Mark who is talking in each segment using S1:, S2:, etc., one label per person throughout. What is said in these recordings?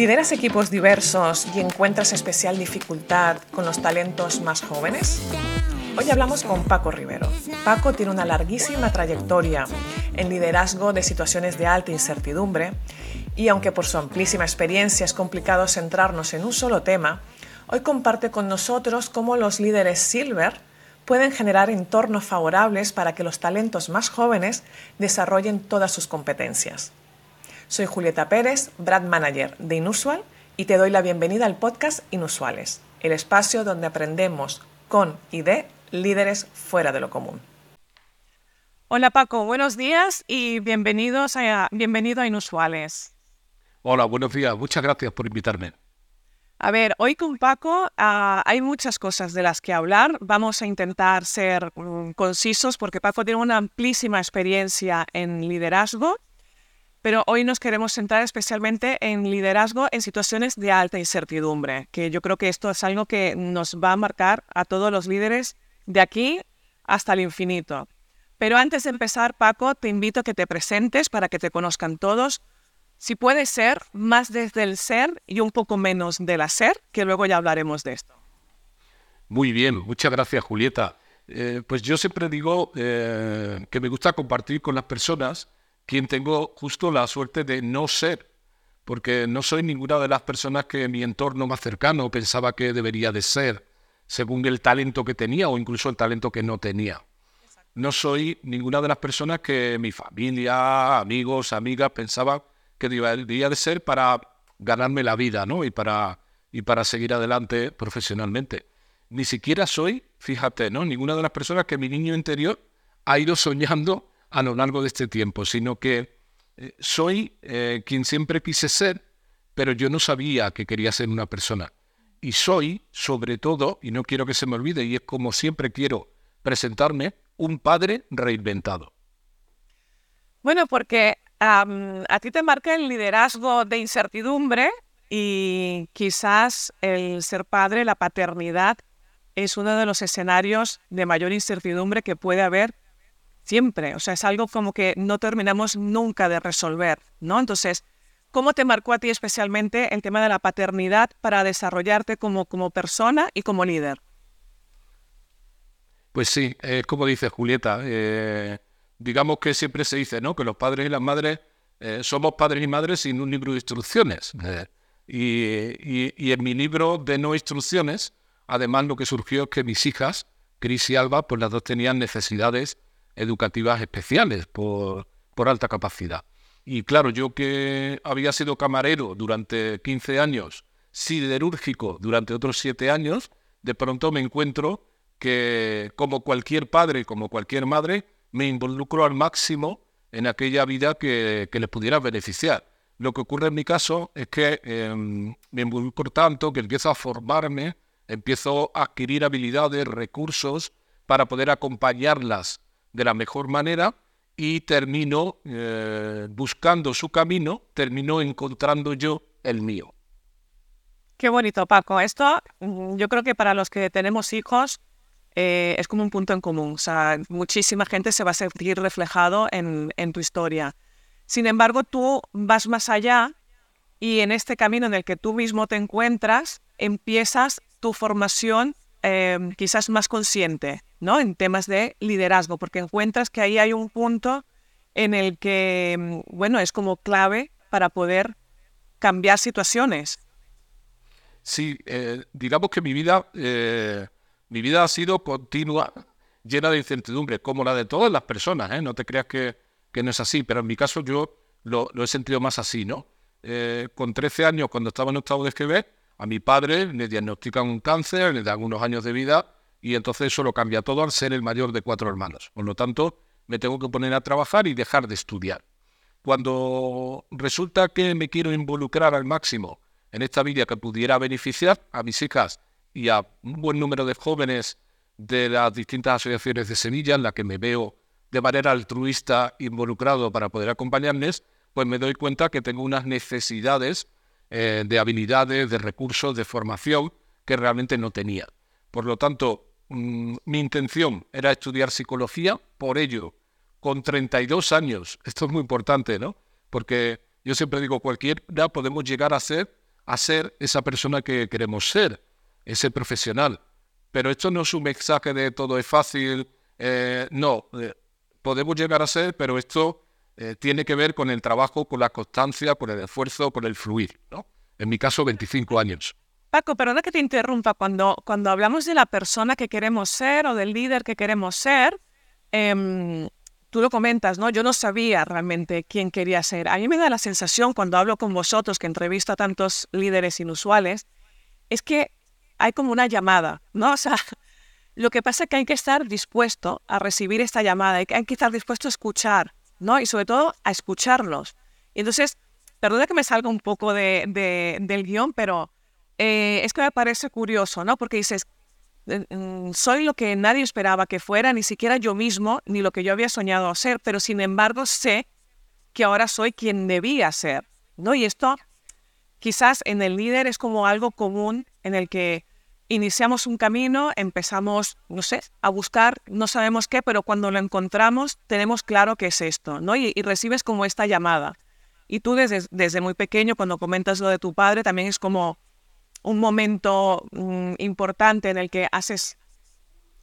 S1: ¿Lideras equipos diversos y encuentras especial dificultad con los talentos más jóvenes? Hoy hablamos con Paco Rivero. Paco tiene una larguísima trayectoria en liderazgo de situaciones de alta incertidumbre y aunque por su amplísima experiencia es complicado centrarnos en un solo tema, hoy comparte con nosotros cómo los líderes Silver pueden generar entornos favorables para que los talentos más jóvenes desarrollen todas sus competencias. Soy Julieta Pérez, Brad Manager de Inusual y te doy la bienvenida al podcast Inusuales, el espacio donde aprendemos con y de líderes fuera de lo común. Hola Paco, buenos días y bienvenidos a, bienvenido a Inusuales.
S2: Hola, buenos días. Muchas gracias por invitarme.
S1: A ver, hoy con Paco ah, hay muchas cosas de las que hablar. Vamos a intentar ser mm, concisos porque Paco tiene una amplísima experiencia en liderazgo pero hoy nos queremos centrar especialmente en liderazgo en situaciones de alta incertidumbre, que yo creo que esto es algo que nos va a marcar a todos los líderes de aquí hasta el infinito. Pero antes de empezar, Paco, te invito a que te presentes para que te conozcan todos. Si puede ser, más desde el ser y un poco menos del hacer, que luego ya hablaremos de esto.
S2: Muy bien, muchas gracias, Julieta. Eh, pues yo siempre digo eh, que me gusta compartir con las personas quien tengo justo la suerte de no ser, porque no soy ninguna de las personas que mi entorno más cercano pensaba que debería de ser, según el talento que tenía o incluso el talento que no tenía. No soy ninguna de las personas que mi familia, amigos, amigas pensaban que debería de ser para ganarme la vida, ¿no? Y para, y para seguir adelante profesionalmente. Ni siquiera soy, fíjate, ¿no? Ninguna de las personas que mi niño interior ha ido soñando a lo largo de este tiempo, sino que eh, soy eh, quien siempre quise ser, pero yo no sabía que quería ser una persona. Y soy, sobre todo, y no quiero que se me olvide, y es como siempre quiero presentarme, un padre reinventado.
S1: Bueno, porque a ti te marca el liderazgo de incertidumbre y quizás el ser padre, la paternidad, es uno de los escenarios de mayor incertidumbre que puede haber siempre. O sea, es algo como que no terminamos nunca de resolver, ¿no? Entonces, ¿cómo te marcó a ti especialmente el tema de la paternidad para desarrollarte como, como persona y como líder?
S2: Pues sí, como dice Julieta, eh, digamos que siempre se dice, ¿no? Que los padres y las madres eh, somos padres y madres sin un libro de instrucciones. Eh, y, y, en mi libro de no instrucciones, además lo que surgió es que mis hijas, Cris y Alba, pues las dos tenían necesidades educativas especiales por, por alta capacidad. Y claro, yo que había sido camarero durante 15 años, siderúrgico durante otros 7 años, de pronto me encuentro que como cualquier padre, como cualquier madre, me involucro al máximo en aquella vida que, que les pudiera beneficiar. Lo que ocurre en mi caso es que em, me involucro tanto que empiezo a formarme, empiezo a adquirir habilidades, recursos para poder acompañarlas de la mejor manera y termino eh, buscando su camino, termino encontrando yo el mío.
S1: Qué bonito, Paco. Esto mm, yo creo que para los que tenemos hijos eh, es como un punto en común. O sea, muchísima gente se va a sentir reflejado en, en tu historia. Sin embargo, tú vas más allá y en este camino en el que tú mismo te encuentras, empiezas tu formación Em, quizás más consciente, ¿no? En temas de liderazgo, porque encuentras que ahí hay un punto en el que, em, bueno, es como clave para poder cambiar situaciones.
S2: Sí, eh, digamos que mi vida, eh, mi vida ha sido continua, llena de incertidumbre, como la de todas las personas, ¿eh? No te creas que, que, no es así, pero en mi caso yo lo, he sentido más así, ¿no? con 13 años, cuando estaba en octavo de escribir, a mi padre le diagnostican un cáncer, le dan unos años de vida y entonces eso lo cambia todo al ser el mayor de cuatro hermanos. Por lo tanto, me tengo que poner a trabajar y dejar de estudiar. Cuando resulta que me quiero involucrar al máximo en esta vida que pudiera beneficiar a mis hijas y a un buen número de jóvenes de las distintas asociaciones de Sevilla, en las que me veo de manera altruista involucrado para poder acompañarles, pues me doy cuenta que tengo unas necesidades eh, de habilidades, de recursos, de formación que realmente no tenía. Por lo tanto, mm, mi intención era estudiar psicología, por ello, con 32 años, esto es muy importante, ¿no? Porque yo siempre digo, cualquiera podemos llegar a ser a ser esa persona que queremos ser, ese profesional. Pero esto no es un mensaje de todo es fácil, eh, no, eh, podemos llegar a ser, pero esto eh, tiene que ver con el trabajo, con la constancia, con el esfuerzo, con el fluir. ¿no? En mi caso, 25 años.
S1: Paco, perdona que te interrumpa. Cuando, cuando hablamos de la persona que queremos ser o del líder que queremos ser, em, tú lo comentas, ¿no? Yo no sabía realmente quién quería ser. A mí me da la sensación cuando hablo con vosotros, que entrevisto a tantos líderes inusuales, es que hay como una llamada, ¿no? O sea, lo que pasa es que hay que estar dispuesto a recibir esta llamada, hay que estar dispuesto a escuchar, ¿no? Y sobre todo a escucharlos. Y entonces, perdona que me salga un poco de, del guion, pero eh, es que me parece curioso, ¿no? Porque dices, soy lo que nadie esperaba que fuera, ni siquiera yo mismo, ni lo que yo había soñado ser, pero sin embargo sé que ahora soy quien debía ser, ¿no? Y esto quizás en el líder es como algo común en el que iniciamos un camino, empezamos, no sé, a buscar, no sabemos qué, pero cuando lo encontramos tenemos claro que es esto, ¿no? Y, recibes como esta llamada. Y tú desde, desde muy pequeño, cuando comentas lo de tu padre, también es como, un momento mm, importante en el que haces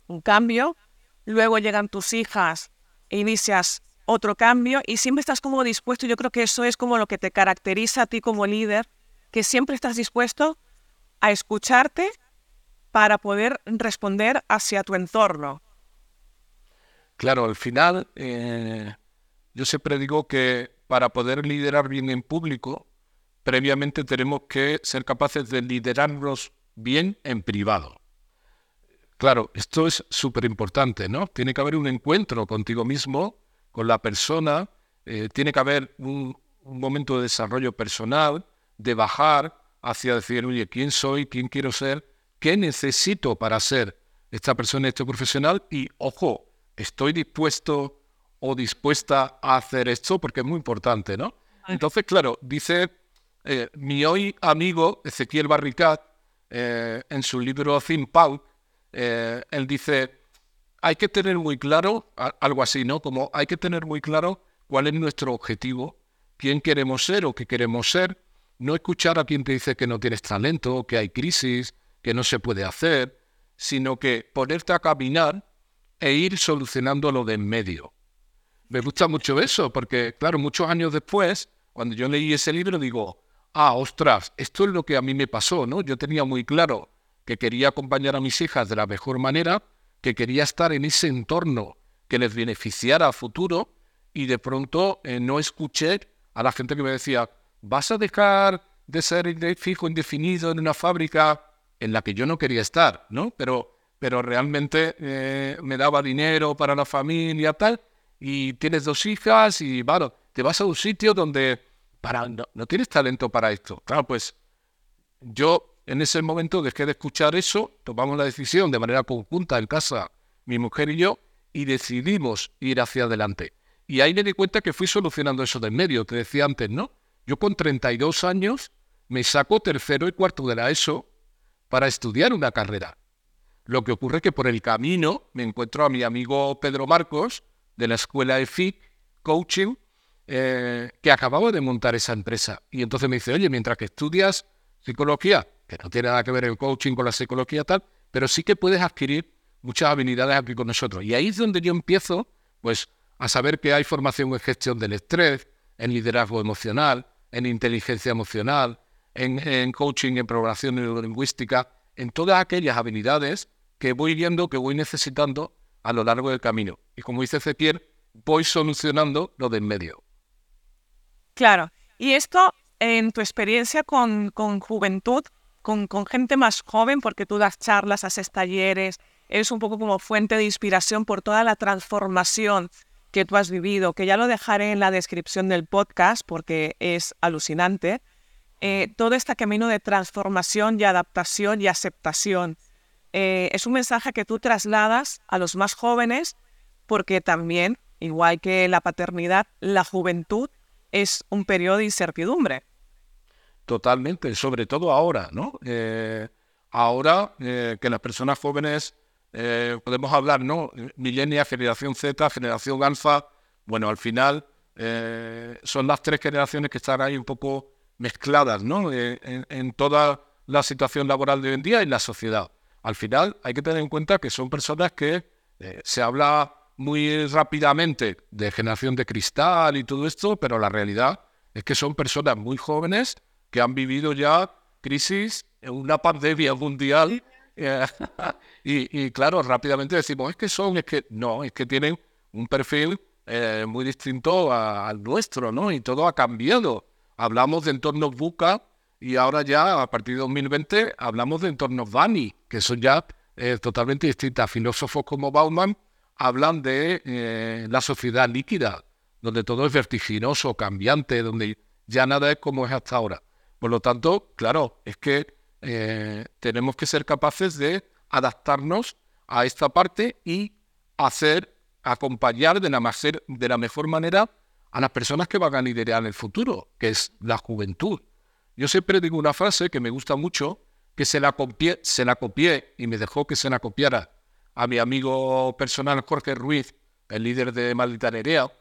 S1: un cambio, luego llegan tus hijas e inicias otro cambio y siempre estás como dispuesto, yo creo que eso es como lo que te caracteriza a ti como líder, que siempre estás dispuesto a escucharte para poder responder hacia tu entorno.
S2: Claro, al final eh, yo siempre digo que para poder liderar bien en público previamente tenemos que ser capaces de liderarnos bien en privado. Claro, esto es súper importante, ¿no? Tiene que haber un encuentro contigo mismo, con la persona, eh, tiene que haber un, momento de desarrollo personal, de bajar hacia decir, oye, ¿quién soy? ¿Quién quiero ser? ¿Qué necesito para ser esta persona, este profesional? Y, ojo, ¿estoy dispuesto o dispuesta a hacer esto? Porque es muy importante, ¿no? Entonces, claro, dice eh, mi hoy amigo Ezequiel Barricat, eh, en su libro Think Pulp, eh, él dice, hay que tener muy claro, algo así, ¿no? Como hay que tener muy claro cuál es nuestro objetivo, quién queremos ser o qué queremos ser, no escuchar a quien te dice que no tienes talento, que hay crisis, que no se puede hacer, sino que ponerte a caminar e ir solucionando lo de en medio. Me gusta mucho eso, porque claro, muchos años después, cuando yo leí ese libro, digo, ah, ostras, esto es lo que a mí me pasó, ¿no? Yo tenía muy claro que quería acompañar a mis hijas de la mejor manera, que quería estar en ese entorno que les beneficiara a futuro y de pronto eh, no escuché a la gente que me decía, vas a dejar de ser fijo indefinido en una fábrica en la que yo no quería estar, ¿no? Pero, pero realmente eh, me daba dinero para la familia, tal, y tienes dos hijas y, bueno, te vas a un sitio donde no, tienes talento para esto. Claro, pues yo en ese momento dejé de escuchar eso, tomamos la decisión de manera conjunta en casa, mi mujer y yo, y decidimos ir hacia adelante. Y ahí me di cuenta que fui solucionando eso de en medio, te decía antes, ¿no? Yo con 32 años me saco tercero y cuarto de la ESO para estudiar una carrera. Lo que ocurre es que por el camino me encuentro a mi amigo Pedro Marcos de la escuela EFIC Coaching eh, que acababa de montar esa empresa. Y entonces me dice, oye, mientras que estudias psicología, que no tiene nada que ver el coaching con la psicología tal, pero sí que puedes adquirir muchas habilidades aquí con nosotros. Y ahí es donde yo empiezo, pues, a saber que hay formación en gestión del estrés, en liderazgo emocional, en inteligencia emocional, en, coaching, en programación neurolingüística, en todas aquellas habilidades que voy viendo, que voy necesitando a lo largo del camino. Y como dice Ezequiel, voy solucionando lo de en medio.
S1: Claro. Y esto, en tu experiencia con, juventud, con, gente más joven, porque tú das charlas, haces talleres, eres un poco como fuente de inspiración por toda la transformación que tú has vivido, que ya lo dejaré en la descripción del podcast porque es alucinante. Eh, todo este camino de transformación y adaptación y aceptación. Eh, es un mensaje que tú trasladas a los más jóvenes porque también, igual que la paternidad, la juventud es un periodo de incertidumbre.
S2: Totalmente, sobre todo ahora, ¿no? Eh, ahora eh, que las personas jóvenes eh, podemos hablar, ¿no? Milenia, generación Z, generación alfa, bueno, al final son las tres generaciones que están ahí un poco mezcladas ¿no? En, toda la situación laboral de hoy en día y la sociedad. Al final hay que tener en cuenta que son personas que se habla muy rápidamente de generación de cristal y todo esto, pero la realidad es que son personas muy jóvenes que han vivido ya crisis, una pandemia mundial. Eh, y, claro, rápidamente decimos, es que son, es que no, es que tienen un perfil muy distinto al nuestro, ¿no? Y todo ha cambiado hablamos de entornos buca y ahora ya a partir de 2020 hablamos de entornos Dani, que son ya eh, totalmente distintas. Filósofos como Bauman hablan de eh, la sociedad líquida, donde todo es vertiginoso, cambiante, donde ya nada es como es hasta ahora. Por lo tanto, claro, es que eh, tenemos que ser capaces de adaptarnos a esta parte y hacer, acompañar de la, de la mejor manera a las personas que van a liderar el futuro, que es la juventud. Yo siempre digo una frase que me gusta mucho, que se la copié, se la copié y me dejó que se la copiara a mi amigo personal Jorge Ruiz, el líder de Maldita Nerea,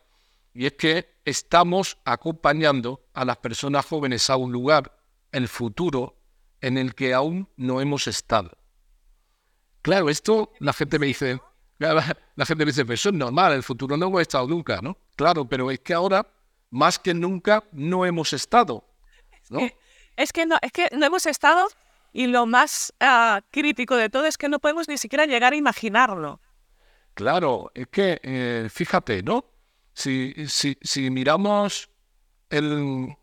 S2: y es que estamos acompañando a las personas jóvenes a un lugar, el futuro, en el que aún no hemos estado. Claro, esto la gente me dice, la gente dice, pues eso es normal, el futuro no hemos estado nunca, ¿no? Claro, pero es que ahora, más que nunca, no hemos estado, ¿no?
S1: Es que, no, es que no hemos estado y lo más ah, crítico de todo es que no podemos ni siquiera llegar a imaginarlo.
S2: Claro, es que, eh, fíjate, ¿no? Si, si, si miramos en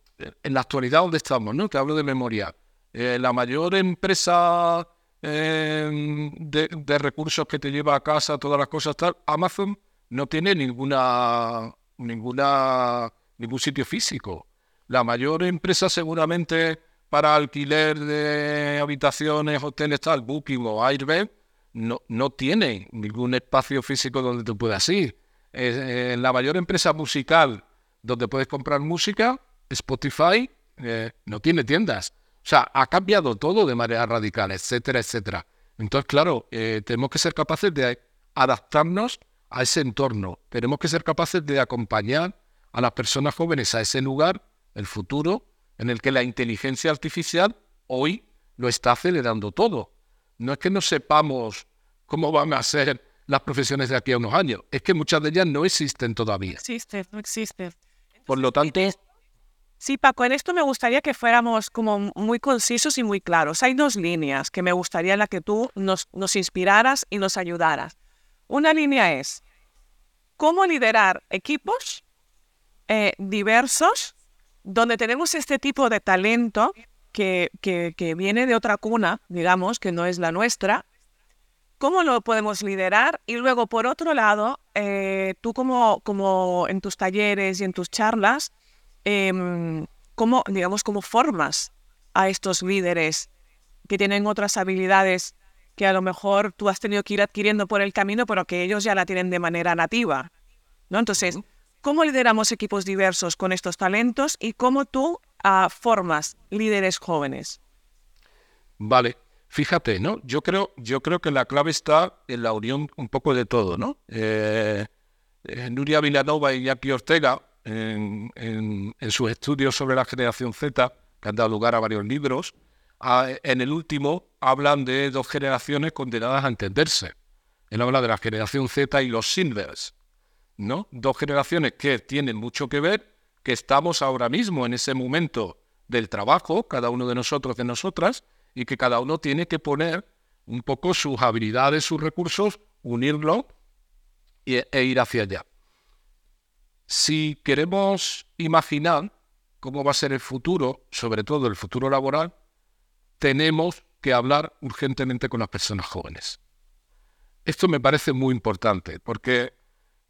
S2: la actualidad donde estamos, ¿no? Te hablo de memoria. Eh, la mayor empresa Em, de, recursos que te lleva a casa, todas las cosas tal, Amazon no tiene ninguna, ninguna, ningún sitio físico. La mayor empresa seguramente para alquiler de habitaciones, hoteles, tal, Booking o Airbnb, no, no tiene ningún espacio físico donde tú puedas ir. Eh, la mayor empresa musical donde puedes comprar música, Spotify, eh, no tiene tiendas. O sea, ha cambiado todo de manera radical, etcétera, etcétera. Entonces, claro, eh, tenemos que ser capaces de adaptarnos a ese entorno. Tenemos que ser capaces de acompañar a las personas jóvenes a ese lugar, el futuro, en el que la inteligencia artificial hoy lo está acelerando todo. No es que no sepamos cómo van a ser las profesiones de aquí a unos años, es que muchas de ellas no existen todavía. No
S1: existen, no existen.
S2: Por lo tanto,
S1: Sí, Paco, en esto me gustaría que fuéramos como muy concisos y muy claros. Hay dos líneas que me gustaría en la que tú nos, nos inspiraras y nos ayudaras. Una línea es cómo liderar equipos eh, diversos donde tenemos este tipo de talento que, que, viene de otra cuna, digamos, que no es la nuestra. ¿Cómo lo podemos liderar? Y luego, por otro lado, eh, tú como, como en tus talleres y en tus charlas, eh, cómo, digamos, cómo formas a estos líderes que tienen otras habilidades que a lo mejor tú has tenido que ir adquiriendo por el camino, pero que ellos ya la tienen de manera nativa. ¿no? Entonces, ¿cómo lideramos equipos diversos con estos talentos y cómo tú uh, formas líderes jóvenes?
S2: Vale, fíjate, ¿no? Yo creo, yo creo que la clave está en la unión un poco de todo, ¿no? Eh, eh Nuria Villanova y Jackie Ortega en, sus estudios sobre la generación Z, que han dado lugar a varios libros, en el último hablan de dos generaciones condenadas a entenderse. Él habla de la generación Z y los Silvers, Dos generaciones que tienen mucho que ver, que estamos ahora mismo en ese momento del trabajo, cada uno de nosotros, de nosotras, y que cada uno tiene que poner un poco sus habilidades, sus recursos, unirlo e ir hacia allá. Si queremos imaginar cómo va a ser el futuro, sobre todo el futuro laboral, tenemos que hablar urgentemente con las personas jóvenes. Esto me parece muy importante porque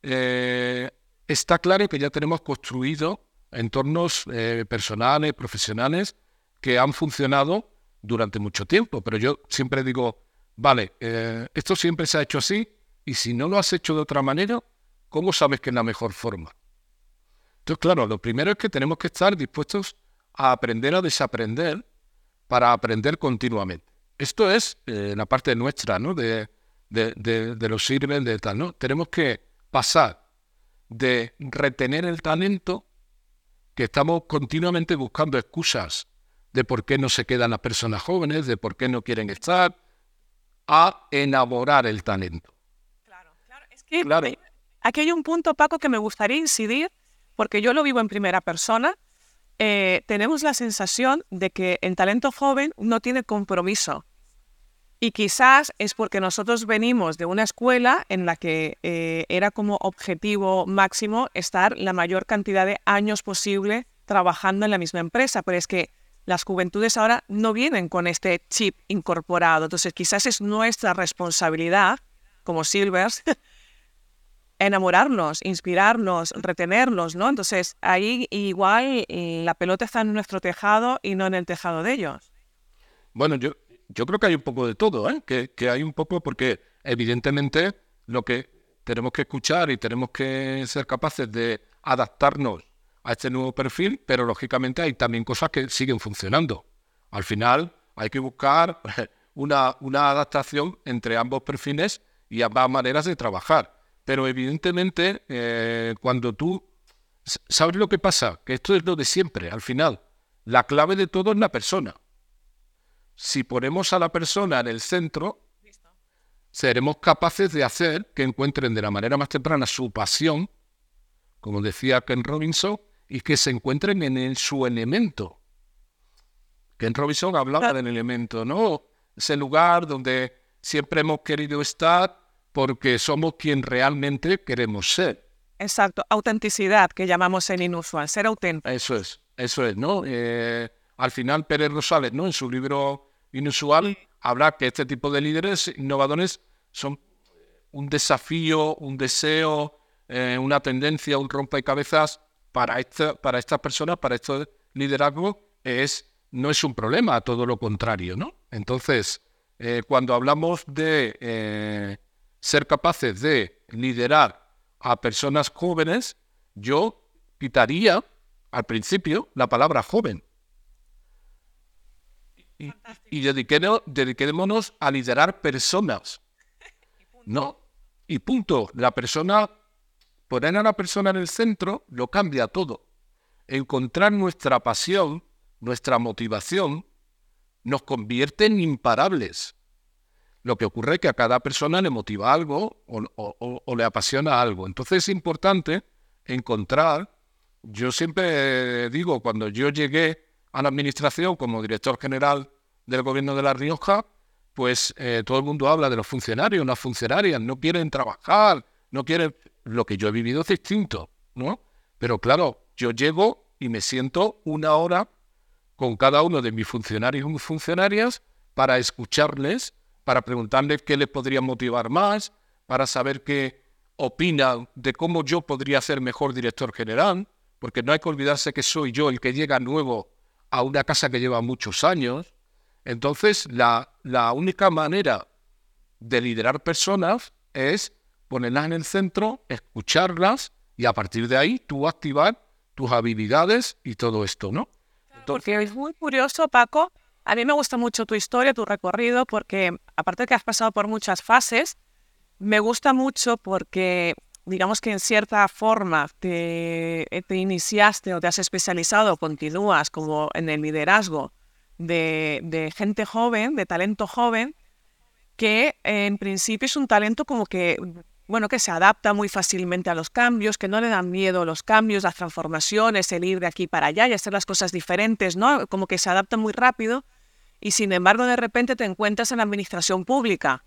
S2: eh, está claro que ya tenemos construido entornos eh, personales, profesionales, que han funcionado durante mucho tiempo, pero yo siempre digo, vale, eh, esto siempre se ha hecho así y si no lo has hecho de otra manera, ¿cómo sabes que es la mejor forma? Entonces, claro, lo primero es que tenemos que estar dispuestos a aprender a desaprender para aprender continuamente. Esto es la parte nuestra, ¿no? De, de, los sirven, de tal, ¿no? Tenemos que pasar de retener el talento que estamos continuamente buscando excusas de por qué no se quedan las personas jóvenes, de por qué no quieren estar, a enamorar el talento.
S1: Claro, claro. Es que claro. aquí hay un punto, Paco, que me gustaría incidir, porque yo lo vivo en primera persona. Eh, tenemos la sensación de que el talento joven no tiene compromiso. Y quizás es porque nosotros venimos de una escuela en la que eh, era como objetivo máximo estar la mayor cantidad de años posible trabajando en la misma empresa. Pero es que las juventudes ahora no vienen con este chip incorporado. Entonces quizás es nuestra responsabilidad como Silvers enamorarnos, inspirarnos, retenerlos, ¿no? Entonces ahí igual la pelota está en nuestro tejado y no en el tejado de ellos.
S2: Bueno, yo, yo creo que hay un poco de todo, ¿eh? que, hay un poco porque evidentemente lo que tenemos que escuchar y tenemos que ser capaces de adaptarnos a este nuevo perfil, pero lógicamente hay también cosas que siguen funcionando. Al final hay que buscar una, una adaptación entre ambos perfiles y ambas maneras de trabajar. Pero evidentemente eh, cuando tú... ¿Sabes lo que pasa? Que esto es lo de siempre, al final. La clave de todo es la persona si ponemos a la persona en el centro, seremos capaces de hacer que encuentren de la manera más temprana su pasión, como decía Ken Robinson, y que se encuentren en su elemento. Ken Robinson hablaba del elemento, ¿no? Ese lugar donde siempre hemos querido estar porque somos quien realmente queremos ser.
S1: Exacto, autenticidad, que llamamos en inusual, ser auténtico.
S2: Eso es, eso es, ¿no? Eh, al final Pérez Rosales, ¿no? En su libro Inusual, habla que este tipo de líderes innovadores son un desafío, un deseo, eh, una tendencia, un rompecabezas para, esta, para estas personas, para este liderazgo, es, no es un problema, todo lo contrario, ¿no? Entonces, eh, cuando hablamos de eh, ser capaces de liderar a personas jóvenes, yo quitaría al principio la palabra joven y, dediquémonos a liderar personas. No, y punto. La persona, poner a la persona en el centro lo cambia todo. Encontrar nuestra pasión, nuestra motivación, nos convierte en imparables. Lo que ocurre es que a cada persona le motiva algo o le apasiona algo. Entonces es importante encontrar, yo siempre digo, cuando yo llegué a la administración como director general del gobierno de La Rioja, pues eh, todo el mundo habla de los funcionarios, las funcionarias, no quieren trabajar, no quieren... Lo que yo he vivido es distinto, ¿no? Pero claro, yo llego y me siento una hora con cada uno de mis funcionarios y funcionarias para escucharles, para preguntarles qué les podría motivar más, para saber qué opinan de cómo yo podría ser mejor director general, porque no hay que olvidarse que soy yo el que llega nuevo a una casa que lleva muchos años. Entonces, la, la única manera de liderar personas es ponerlas en el centro, escucharlas y a partir de ahí tú activar tus habilidades y todo esto, ¿no?
S1: porque es muy curioso, Paco. A mí me gusta mucho tu historia, tu recorrido, porque aparte de que has pasado por muchas fases, me gusta mucho porque digamos que en cierta forma te, eh, te, iniciaste o te has especializado, continúas como en el liderazgo de, de, gente joven, de talento joven, que en principio es un talento como que, bueno, que se adapta muy fácilmente a los cambios, que no le dan miedo los cambios, las transformaciones, el ir de aquí para allá y hacer las cosas diferentes, ¿no? Como que se adapta muy rápido y sin embargo de repente te encuentras en la administración pública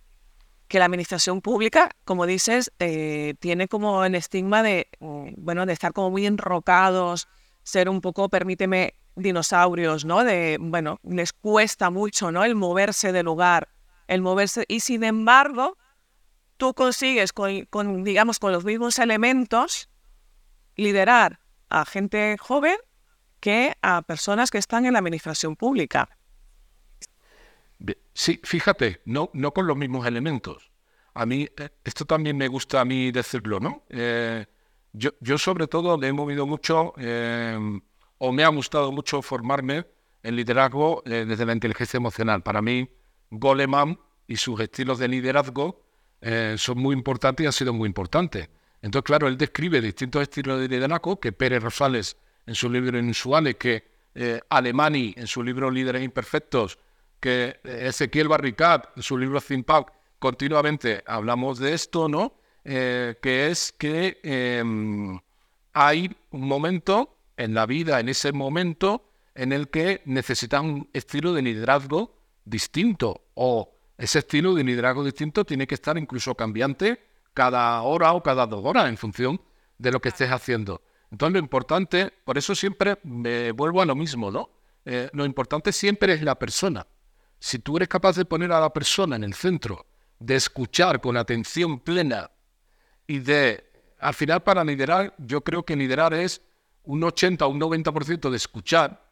S1: que la administración pública, como dices, eh, tiene como el estigma de, mm, bueno, de estar como muy enrocados, ser un poco, permíteme, dinosaurios, ¿no? De, bueno, les cuesta mucho, ¿no? El moverse de lugar, el moverse, y sin embargo, tú consigues con, con digamos, con los mismos elementos liderar a gente joven que a personas que están en la administración pública.
S2: Sí, fíjate, no, no con los mismos elementos. A mí, eh, esto también me gusta a mí decirlo, ¿no? Eh, yo, yo, sobre todo le he movido mucho, eh, o me ha gustado mucho formarme en liderazgo desde la inteligencia emocional. Para mí, Goleman y sus estilos de liderazgo son muy importantes y han sido muy importantes. Entonces, claro, él describe distintos estilos de liderazgo que Pérez Rosales en su libro Inusuales, que Alemani en su libro Líderes Imperfectos, que Ezequiel Barricat en su libro Think continuamente hablamos de esto, ¿no? Eh, que es que em, hay un momento en la vida, en ese momento, en el que necesitas un estilo de liderazgo distinto o ese estilo de liderazgo distinto tiene que estar incluso cambiante cada hora o cada dos horas en función de lo que estés haciendo. Entonces lo importante, por eso siempre me vuelvo a lo mismo, ¿no? Eh, lo importante siempre es la persona. Si tú eres capaz de poner a la persona en el centro, de escuchar con atención plena y de, al final para liderar, yo creo que liderar es un 80 o un 90% de escuchar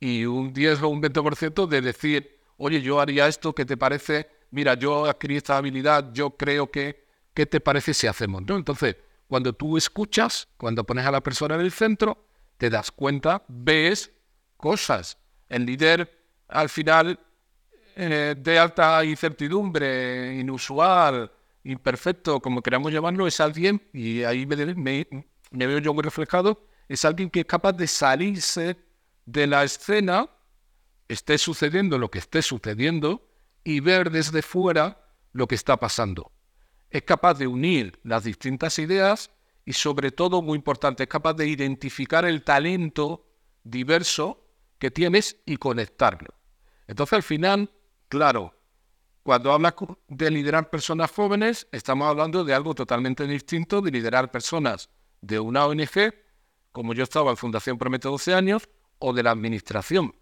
S2: y un 10 o un 20% de decir, oye, yo haría esto, ¿qué te parece? Mira, yo adquirí esta habilidad, yo creo que, ¿qué te parece si hacemos? Entonces, cuando tú escuchas, cuando pones a la persona en el centro, te das cuenta, ves cosas. El líder, al final, eh, de alta incertidumbre, inusual, imperfecto, como queramos llamarlo, es alguien, y ahí me, me veo yo muy reflejado, es alguien que es capaz de salirse de la escena, esté sucediendo lo que esté sucediendo, y ver desde fuera lo que está pasando es capaz de unir las distintas ideas y sobre todo, muy importante, es capaz de identificar el talento diverso que tienes y conectarlo. Entonces, al final, claro, cuando hablas de liderar personas jóvenes, estamos hablando de algo totalmente distinto de liderar personas de una ONG, como yo estaba en Fundación Promete 12 años, o de la administración.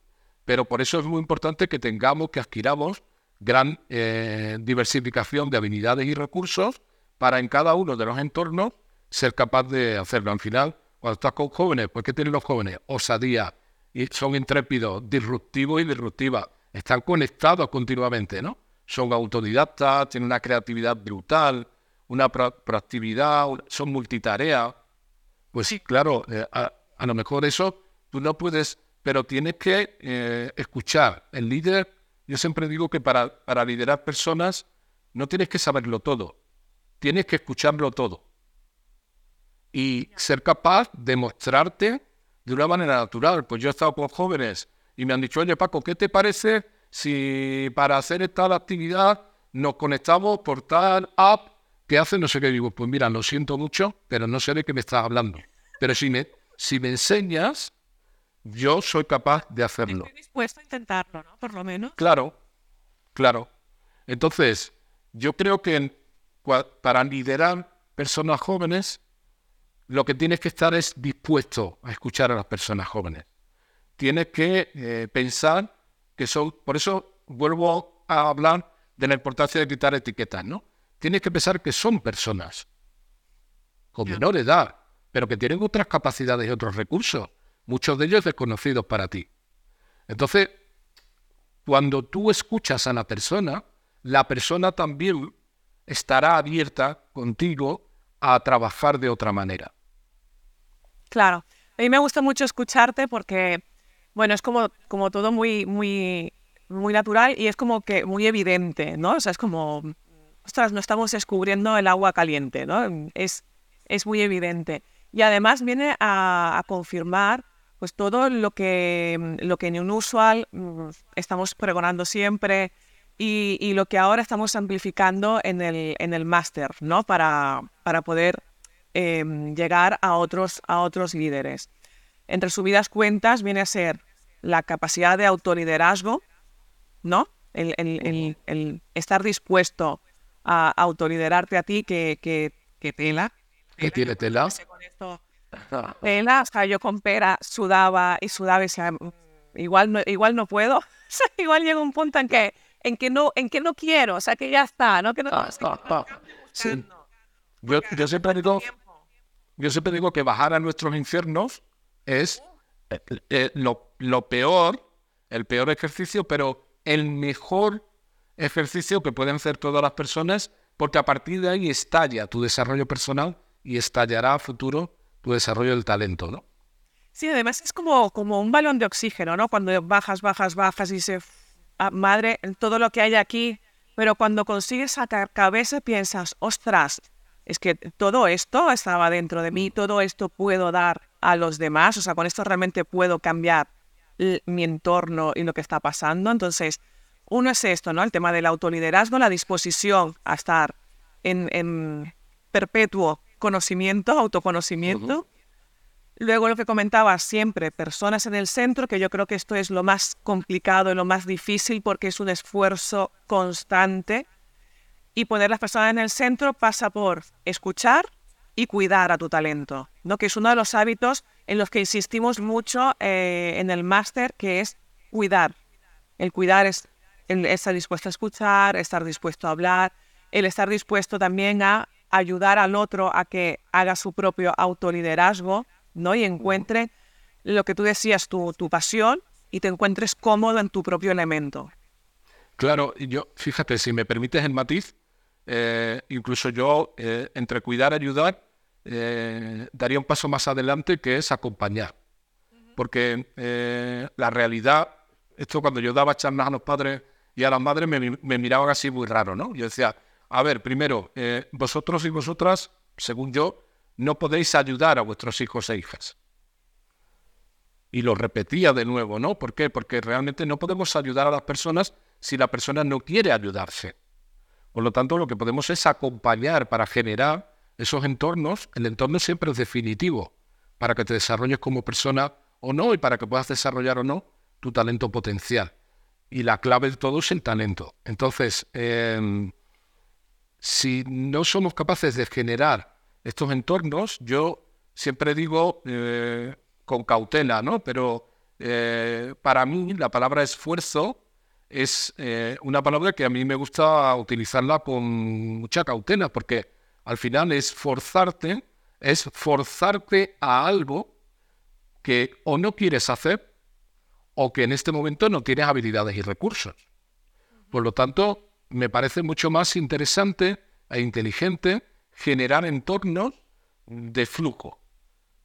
S2: Pero por eso es muy importante que tengamos, que adquiramos gran eh, diversificación de habilidades y recursos para en cada uno de los entornos ser capaz de hacerlo. Al final, cuando estás con jóvenes, pues ¿qué tienen los jóvenes? Osadía, son intrépidos, disruptivos y disruptivas. Están conectados continuamente, ¿no? Son autodidactas, tienen una creatividad brutal, una proactividad, son multitarea. Pues sí, claro, eh, a, lo mejor eso tú no puedes, pero tienes que eh, escuchar. El líder yo siempre digo que para, para liderar personas no tienes que saberlo todo, tienes que escucharlo todo. Y ser capaz de mostrarte de una manera natural. Pues yo he estado con jóvenes y me han dicho, oye Paco, ¿qué te parece si para hacer esta actividad nos conectamos por tal app que hace no sé qué? Digo, pues mira, lo siento mucho, pero no sé de qué me estás hablando. Pero si me, si me enseñas, yo soy capaz de hacerlo.
S1: Estoy dispuesto a intentarlo, ¿no? Por lo menos.
S2: Claro, claro. Entonces, yo creo que para liderar personas jóvenes, lo que tienes que estar es dispuesto a escuchar a las personas jóvenes. Tienes que eh, pensar que son, por eso vuelvo a hablar de la importancia de quitar etiquetas, ¿no? Tienes que pensar que son personas con menor edad, pero que tienen otras capacidades y otros recursos muchos de ellos desconocidos para ti. Entonces, cuando tú escuchas a la persona, la persona también estará abierta contigo a trabajar de otra manera.
S1: Claro, a mí me gusta mucho escucharte porque, bueno, es como, como todo muy, muy, muy natural y es como que muy evidente, ¿no? O sea, es como, ostras, no estamos descubriendo el agua caliente, ¿no? Es, es muy evidente. Y además viene a, confirmar pues todo lo que, lo que en Unusual mm, estamos pregonando siempre y, lo que ahora estamos amplificando en el, en el máster, ¿no? Para, para poder em, llegar a otros, a otros líderes. Entre subidas cuentas viene a ser la capacidad de autoliderazgo, ¿no? El, el, estar dispuesto a autoliderarte a ti, que, que, que tela.
S2: ¿Qué tiene tela?
S1: Pena, o sea, yo con pera sudaba y sudaba y decía, mm, igual no, igual no puedo. O sea, igual llega un punto en que, en que no, en que no quiero, o sea, que ya está, ¿no? Que no, ah,
S2: sí. yo, yo, siempre digo, yo siempre digo que bajar a nuestros infiernos es eh, eh, lo, lo peor, el peor ejercicio, pero el mejor ejercicio que pueden hacer todas las personas, porque a partir de ahí estalla tu desarrollo personal y estallará a futuro tu desarrollo del talento, ¿no?
S1: Sí, además es como, como un balón de oxígeno, ¿no? Cuando bajas, bajas, bajas y se... Ah, madre, todo lo que hay aquí, pero cuando consigues sacar cabeza piensas, ostras, es que todo esto estaba dentro de mí, todo esto puedo dar a los demás, o sea, con esto realmente puedo cambiar mi entorno y lo que está pasando. Entonces, uno es esto, ¿no? El tema del autoliderazgo, la disposición a estar en, perpetuo conocimiento, autoconocimiento. Luego lo que comentaba siempre, personas en el centro, que yo creo que esto es lo más complicado y lo más difícil porque es un esfuerzo constante. Y poner las personas en el centro pasa por escuchar y cuidar a tu talento, ¿no? que es uno de los hábitos en los que insistimos mucho eh, en el máster, que es cuidar. El cuidar es el estar dispuesto a escuchar, estar dispuesto a hablar, el estar dispuesto también a ayudar al otro a que haga su propio autoliderazgo, ¿no? Y encuentre lo que tú decías, tu, tu pasión y te encuentres cómodo en tu propio elemento.
S2: Claro, yo, fíjate, si me permites el matiz, eh, incluso yo, eh, entre cuidar y ayudar, eh, daría un paso más adelante que es acompañar. Porque la realidad, esto cuando yo daba charlas a los padres y a las madres me, me miraban así muy raro, ¿no? Yo decía, a ver, primero, vosotros y vosotras, según yo, no podéis ayudar a vuestros hijos e hijas. Y lo repetía de nuevo, ¿no? ¿Por qué? Porque realmente no podemos ayudar a las personas si la persona no quiere ayudarse. Por lo tanto, lo que podemos es acompañar para generar esos entornos. El entorno siempre es definitivo para que te desarrolles como persona o no y para que puedas desarrollar o no tu talento potencial. Y la clave de todo es el talento. Entonces, em, si no somos capaces de generar estos entornos, yo siempre digo eh, con cautela, ¿no? Pero eh, para mí la palabra esfuerzo es eh, una palabra que a mí me gusta utilizarla con mucha cautela, porque al final es forzarte, es forzarte a algo que o no quieres hacer o que en este momento no tienes habilidades y recursos. Por lo tanto, me parece mucho más interesante e inteligente generar entornos de flujo.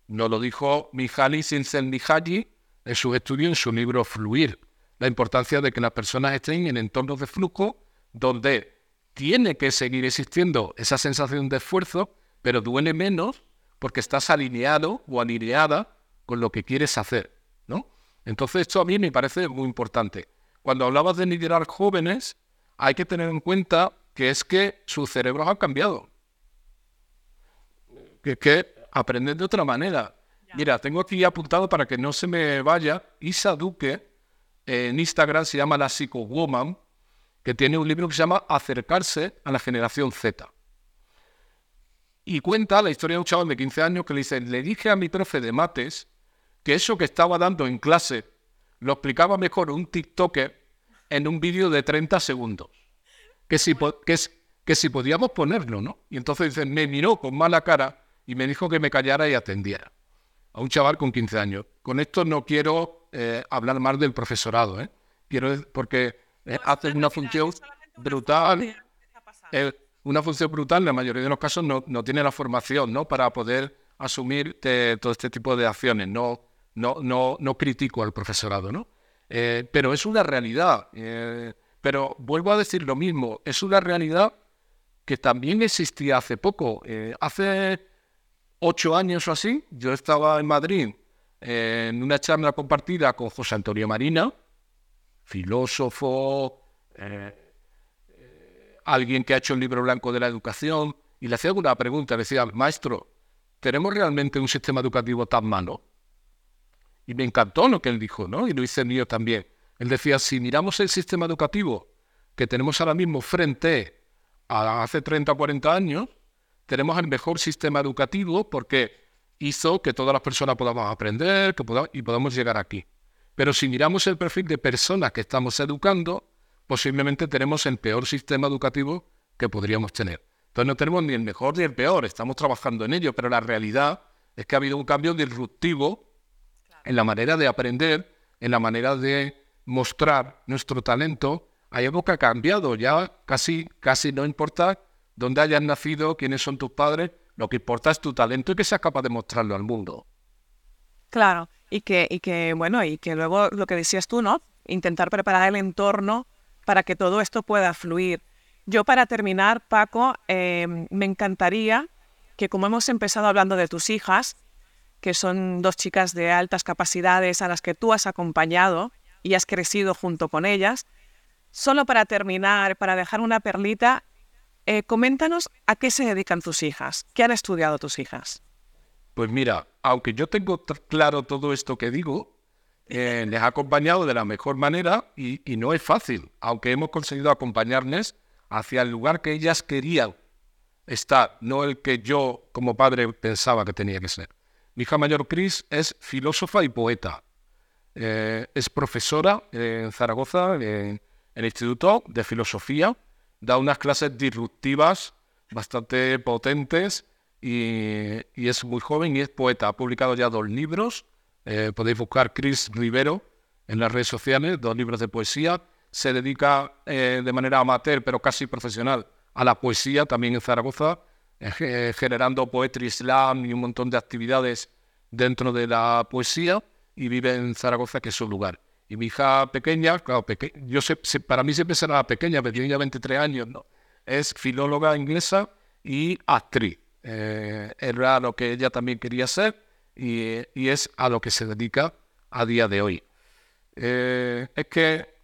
S2: Nos lo dijo Mihaly Csikszentmihalyi en sus estudios en su libro Fluir, la importancia de que las personas estén en entornos de flujo donde tiene que seguir existiendo esa sensación de esfuerzo, pero duele menos porque estás alineado o alineada con lo que quieres hacer, ¿no? Entonces esto a mí me parece muy importante. Cuando hablabas de liderar jóvenes, hay que tener en cuenta que es que sus cerebros han cambiado que, que aprender de otra manera. Mira, tengo aquí apuntado para que no se me vaya, Isa Duque, en Instagram se llama la Psycho Woman, que tiene un libro que se llama Acercarse a la generación Z. Y cuenta la historia de un chaval de 15 años que le dice, le dije a mi profe de mates que eso que estaba dando en clase lo explicaba mejor un TikToker en un vídeo de 30 segundos. Que si, que, si podíamos ponerlo, ¿no? Y entonces me miró con mala cara y me dijo que me callara y atendiera. A un chaval con 15 años. Con esto no quiero eh, hablar más del profesorado, ¿eh? Quiero, porque eh, hace una función brutal. Eh, una función brutal, en la mayoría de los casos no, no tiene la formación ¿no? para poder asumir todo este tipo de acciones. No, no, no, no critico al profesorado, ¿no? pero es una realidad. pero vuelvo a decir lo mismo, es una realidad que también existía hace poco. hace ocho años o así, yo estaba en Madrid en una charla compartida con José Antonio Marina, filósofo, eh, eh, alguien que ha hecho el libro blanco de la educación, y le hacía alguna pregunta, decía, maestro, ¿tenemos realmente un sistema educativo tan malo? Y me encantó lo que él dijo, ¿no? Y lo hice mío también. Él decía, si miramos el sistema educativo que tenemos ahora mismo frente a hace 30 o 40 años, tenemos el mejor sistema educativo porque hizo que todas las personas podamos aprender que podamos, y podamos llegar aquí. Pero si miramos el perfil de personas que estamos educando, posiblemente tenemos el peor sistema educativo que podríamos tener. Entonces no tenemos ni el mejor ni el peor, estamos trabajando en ello, pero la realidad es que ha habido un cambio disruptivo en la manera de aprender, en la manera de mostrar nuestro talento. Hay algo que ha cambiado, ya casi, casi no importa dónde hayas nacido, quiénes son tus padres, lo que importa es tu talento y que seas capaz de mostrarlo al mundo.
S1: Claro, y que, y que, bueno, y que luego lo que decías tú, ¿no? Intentar preparar el entorno para que todo esto pueda fluir. Yo para terminar, Paco, em, me encantaría que como hemos empezado hablando de tus hijas, que son dos chicas de altas capacidades a las que tú has acompañado y has crecido junto con ellas, solo para terminar, para dejar una perlita, eh, coméntanos a qué se dedican tus hijas, qué han estudiado tus hijas.
S2: Pues mira, aunque yo tengo claro todo esto que digo, eh, les ha acompañado de la mejor manera y, no es fácil, aunque hemos conseguido acompañarles hacia el lugar que ellas querían estar, no el que yo como padre pensaba que tenía que ser. Mi hija mayor, Cris, es filósofa y poeta. Eh, es profesora en Zaragoza, en el Instituto de Filosofía. Da unas clases disruptivas bastante potentes y, es muy joven y es poeta. Ha publicado ya dos libros. Eh, podéis buscar Cris Rivero en las redes sociales, dos libros de poesía se dedica eh, de manera amateur, pero casi profesional, a la poesía, también en Zaragoza, eh, generando poetry slam y un montón de actividades dentro de la poesía, y vive en Zaragoza, que es su lugar. Y mi hija pequeña, claro, yo sé, para mí siempre será pequeña, pero tiene ya 23 años, ¿no? Es filóloga inglesa y actriz. Eh, era lo que ella también quería ser y, y, es a lo que se dedica a día de hoy. es que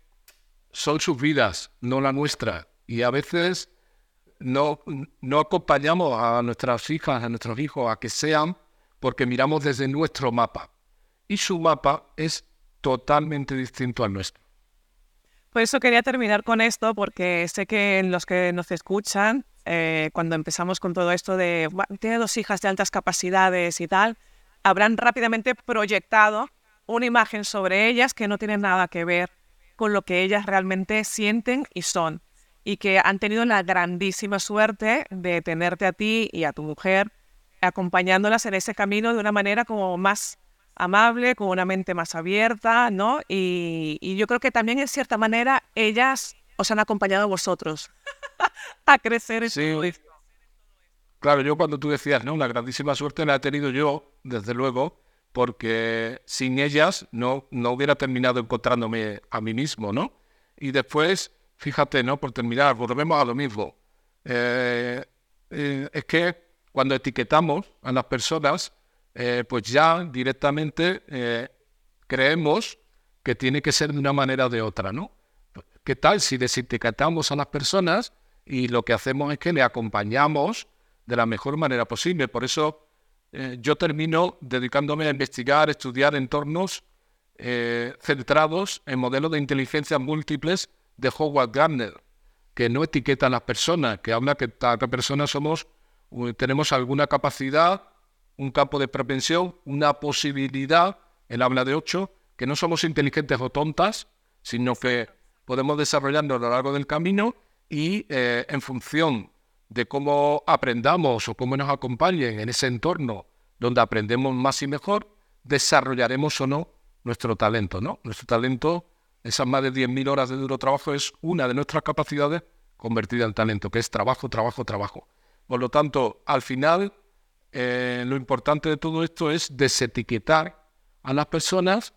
S2: son sus vidas, no la nuestra. Y a veces no, no acompañamos a nuestras hijas, a nuestros hijos a que sean porque miramos desde nuestro mapa. Y su mapa es totalmente distinto al nuestro.
S1: Por eso quería terminar con esto, porque sé que los que nos escuchan, eh, cuando empezamos con todo esto de, tiene dos hijas de altas capacidades y tal, habrán rápidamente proyectado una imagen sobre ellas que no tiene nada que ver con lo que ellas realmente sienten y son. Y que han tenido la grandísima suerte de tenerte a ti y a tu mujer acompañándolas en ese camino de una manera como más amable, con una mente más abierta, ¿no? Y, yo creo que también en cierta manera ellas os han acompañado a vosotros a crecer en sí.
S2: Claro, yo cuando tú decías, ¿no? La grandísima suerte la he tenido yo, desde luego, porque sin ellas no, no hubiera terminado encontrándome a mí mismo, ¿no? Y después, fíjate, ¿no? Por terminar, volvemos a lo mismo. Eh, eh, es que cuando etiquetamos a las personas, eh, pues ya directamente creemos que tiene que ser de una manera o de otra, ¿no? ¿Qué tal si desetiquetamos a las personas y lo que hacemos es que le acompañamos de la mejor manera posible? Por eso eh, yo termino dedicándome a investigar, estudiar entornos eh, centrados en modelos de inteligencia múltiples de Howard Gardner, que no etiqueta a las personas, que habla que cada persona somos, tenemos alguna capacidad, un campo de propensión, una posibilidad, él habla de ocho, que no somos inteligentes o tontas, sino que podemos desarrollarnos a lo largo del camino y eh, en función de cómo aprendamos o cómo nos acompañen en ese entorno donde aprendemos más y mejor, desarrollaremos o no nuestro talento, ¿no? Nuestro talento, esas más de 10.000 horas de duro trabajo, es una de nuestras capacidades convertida en talento, que es trabajo, trabajo, trabajo. Por lo tanto, al final, eh, lo importante de todo esto es desetiquetar a las personas,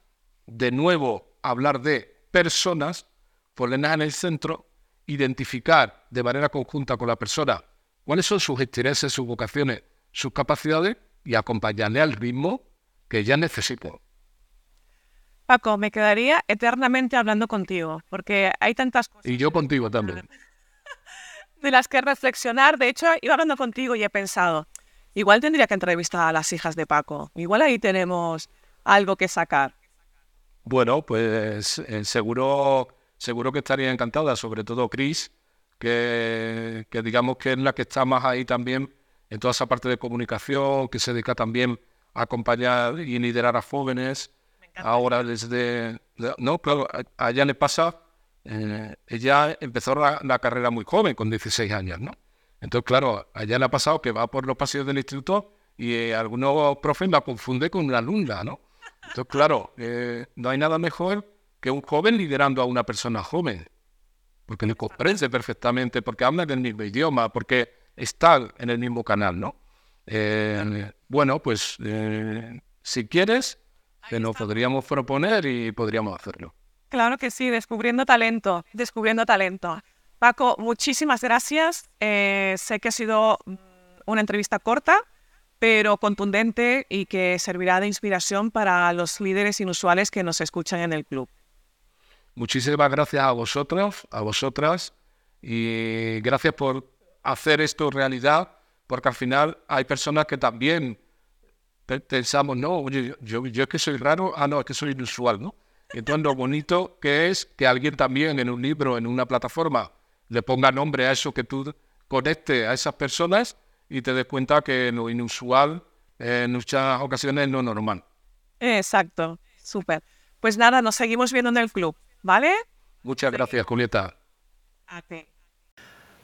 S2: de nuevo hablar de personas, ponerlas en el centro identificar de manera conjunta con la persona cuáles son sus intereses, sus vocaciones, sus capacidades y acompañarle al ritmo que ella necesita.
S1: Paco, me quedaría eternamente hablando contigo, porque hay tantas cosas.
S2: Y yo contigo también.
S1: De las que reflexionar. De hecho, iba hablando contigo y he pensado, igual tendría que entrevistar a las hijas de Paco. Igual ahí tenemos algo que sacar.
S2: Bueno, pues eh, seguro seguro que estaría encantada, sobre todo Chris, que, digamos que es la que está más ahí también en toda esa parte de comunicación, que se dedica también a acompañar y liderar a jóvenes. Ahora desde... No, claro, a ella le pasa, eh, ella empezó la, carrera muy joven, con 16 años, ¿no? Entonces, claro, a ella le ha pasado que va por los pasillos del instituto y eh, algunos profes la confunde con una alumna, ¿no? Entonces, claro, eh, no hay nada mejor que un joven liderando a una persona joven, porque le comprende perfectamente, porque habla del mismo idioma, porque está en el mismo canal, ¿no? Eh, bueno, pues eh, si quieres, te lo podríamos proponer y podríamos hacerlo.
S1: Claro que sí, descubriendo talento, descubriendo talento. Paco, muchísimas gracias. Eh, sé que ha sido mm, una entrevista corta,
S3: pero contundente y que servirá de inspiración para los líderes inusuales que nos escuchan en el club.
S2: Muchísimas gracias a vosotros, a vosotras, y gracias por hacer esto realidad, porque al final hay personas que también pensamos, no, oye, yo, yo es que soy raro, ah, no, es que soy inusual, ¿no? Entonces lo bonito que es que alguien también en un libro, en una plataforma, le ponga nombre a eso que tú conecte a esas personas y te des cuenta que lo inusual en muchas ocasiones es lo normal.
S3: Exacto, súper. Pues nada, nos seguimos viendo en el club. ¿Vale?
S2: Muchas gracias, Julieta.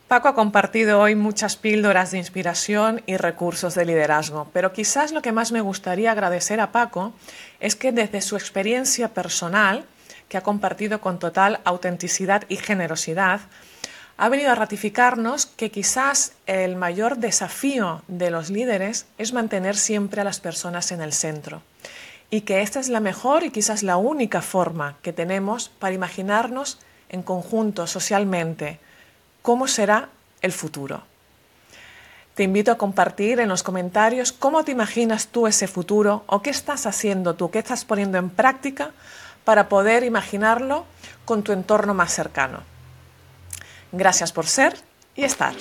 S1: Paco ha compartido hoy muchas píldoras de inspiración y recursos de liderazgo, pero quizás lo que más me gustaría agradecer a Paco es que desde su experiencia personal, que ha compartido con total autenticidad y generosidad, ha venido a ratificarnos que quizás el mayor desafío de los líderes es mantener siempre a las personas en el centro y que esta es la mejor y quizás la única forma que tenemos para imaginarnos en conjunto, socialmente, cómo será el futuro. Te invito a compartir en los comentarios cómo te imaginas tú ese futuro o qué estás haciendo tú, qué estás poniendo en práctica para poder imaginarlo con tu entorno más cercano. Gracias por ser y estar.